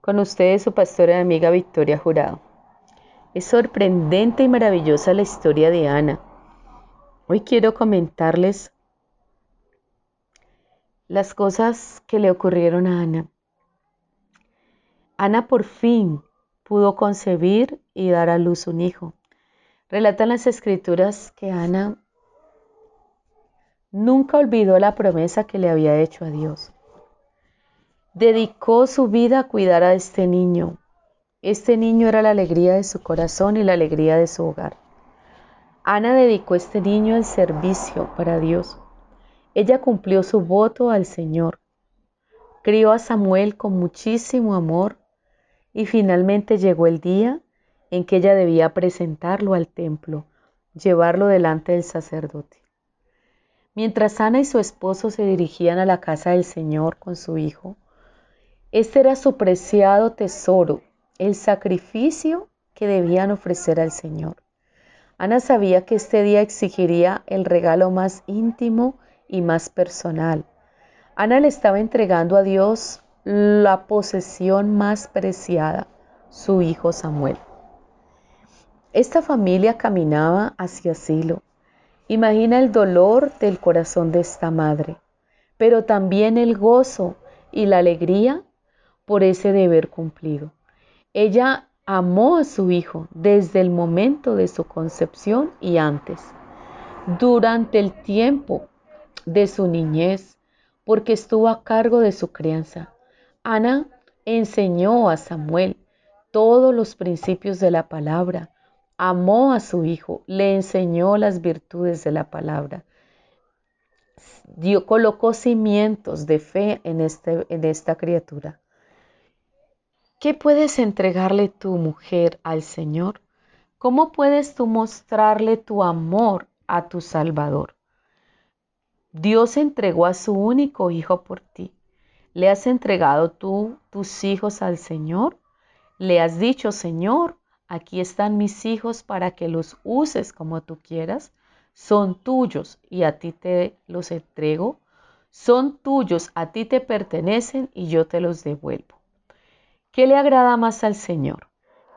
con ustedes su pastora y amiga Victoria Jurado. Es sorprendente y maravillosa la historia de Ana. Hoy quiero comentarles las cosas que le ocurrieron a Ana. Ana por fin pudo concebir y dar a luz un hijo. Relatan las escrituras que Ana nunca olvidó la promesa que le había hecho a Dios. Dedicó su vida a cuidar a este niño. Este niño era la alegría de su corazón y la alegría de su hogar. Ana dedicó este niño al servicio para Dios. Ella cumplió su voto al Señor. Crió a Samuel con muchísimo amor y finalmente llegó el día en que ella debía presentarlo al templo, llevarlo delante del sacerdote. Mientras Ana y su esposo se dirigían a la casa del Señor con su hijo, este era su preciado tesoro, el sacrificio que debían ofrecer al Señor. Ana sabía que este día exigiría el regalo más íntimo y más personal. Ana le estaba entregando a Dios la posesión más preciada, su hijo Samuel. Esta familia caminaba hacia Silo. Imagina el dolor del corazón de esta madre, pero también el gozo y la alegría por ese deber cumplido. Ella amó a su hijo desde el momento de su concepción y antes, durante el tiempo de su niñez, porque estuvo a cargo de su crianza. Ana enseñó a Samuel todos los principios de la palabra, amó a su hijo, le enseñó las virtudes de la palabra. Colocó cimientos de fe en, este, en esta criatura. ¿Qué puedes entregarle tu mujer al Señor? ¿Cómo puedes tú mostrarle tu amor a tu Salvador? Dios entregó a su único hijo por ti. ¿Le has entregado tú tus hijos al Señor? ¿Le has dicho, Señor, Aquí están mis hijos para que los uses como tú quieras. Son tuyos y a ti te los entrego. Son tuyos, a ti te pertenecen y yo te los devuelvo. ¿Qué le agrada más al Señor?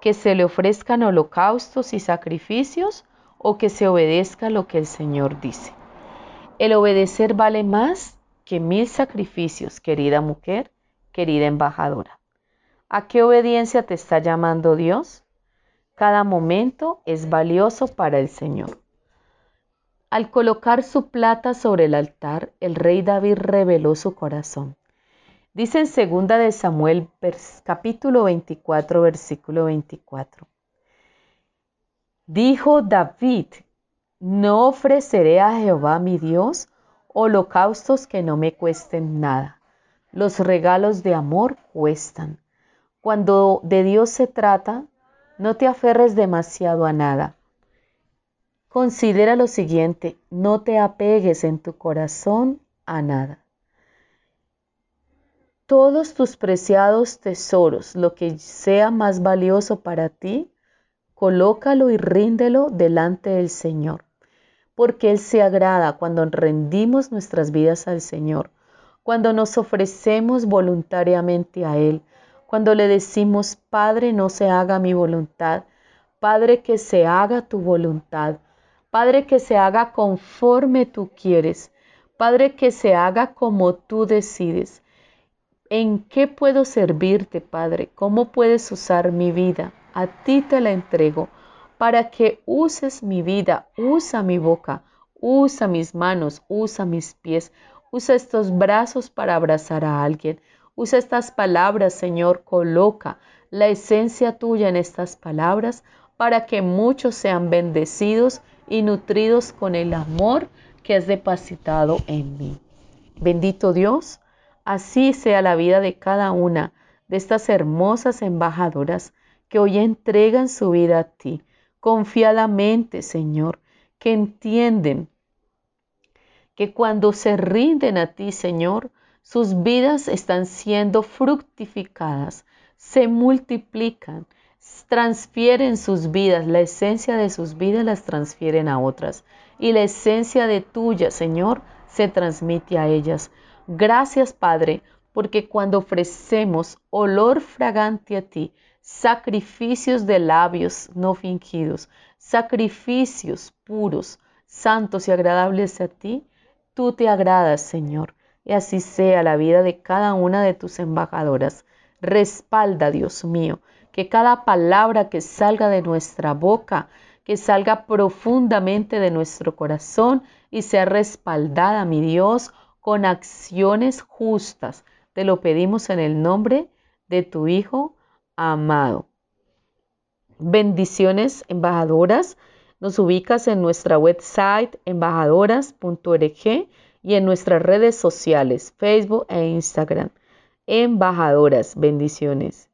¿Que se le ofrezcan holocaustos y sacrificios o que se obedezca lo que el Señor dice? El obedecer vale más que mil sacrificios, querida mujer, querida embajadora. ¿A qué obediencia te está llamando Dios? Cada momento es valioso para el Señor. Al colocar su plata sobre el altar, el rey David reveló su corazón. Dice en segunda de Samuel capítulo 24 versículo 24. Dijo David, no ofreceré a Jehová mi Dios holocaustos que no me cuesten nada. Los regalos de amor cuestan. Cuando de Dios se trata, no te aferres demasiado a nada. Considera lo siguiente, no te apegues en tu corazón a nada. Todos tus preciados tesoros, lo que sea más valioso para ti, colócalo y ríndelo delante del Señor, porque Él se agrada cuando rendimos nuestras vidas al Señor, cuando nos ofrecemos voluntariamente a Él, cuando le decimos, Padre, no se haga mi voluntad, Padre, que se haga tu voluntad, Padre, que se haga conforme tú quieres, Padre, que se haga como tú decides. ¿En qué puedo servirte, Padre? ¿Cómo puedes usar mi vida? A ti te la entrego para que uses mi vida, usa mi boca, usa mis manos, usa mis pies, usa estos brazos para abrazar a alguien, Usa estas palabras, Señor, coloca la esencia tuya en estas palabras para que muchos sean bendecidos y nutridos con el amor que has depositado en mí. Bendito Dios, así sea la vida de cada una de estas hermosas embajadoras que hoy entregan su vida a ti, confiadamente, Señor, que entienden que cuando se rinden a ti, Señor, sus vidas están siendo fructificadas, se multiplican, transfieren sus vidas, la esencia de sus vidas las transfieren a otras y la esencia de tuya, Señor, se transmite a ellas. Gracias, Padre, porque cuando ofrecemos olor fragante a ti, sacrificios de labios no fingidos, sacrificios puros, santos y agradables a ti, tú te agradas, Señor. Y así sea la vida de cada una de tus embajadoras. Respalda, Dios mío, que cada palabra que salga de nuestra boca, que salga profundamente de nuestro corazón y sea respaldada, mi Dios, con acciones justas. Te lo pedimos en el nombre de tu Hijo amado. Bendiciones, embajadoras. Nos ubicas en nuestra website embajadoras.org y en nuestras redes sociales, Facebook e Instagram. Embajadoras, bendiciones.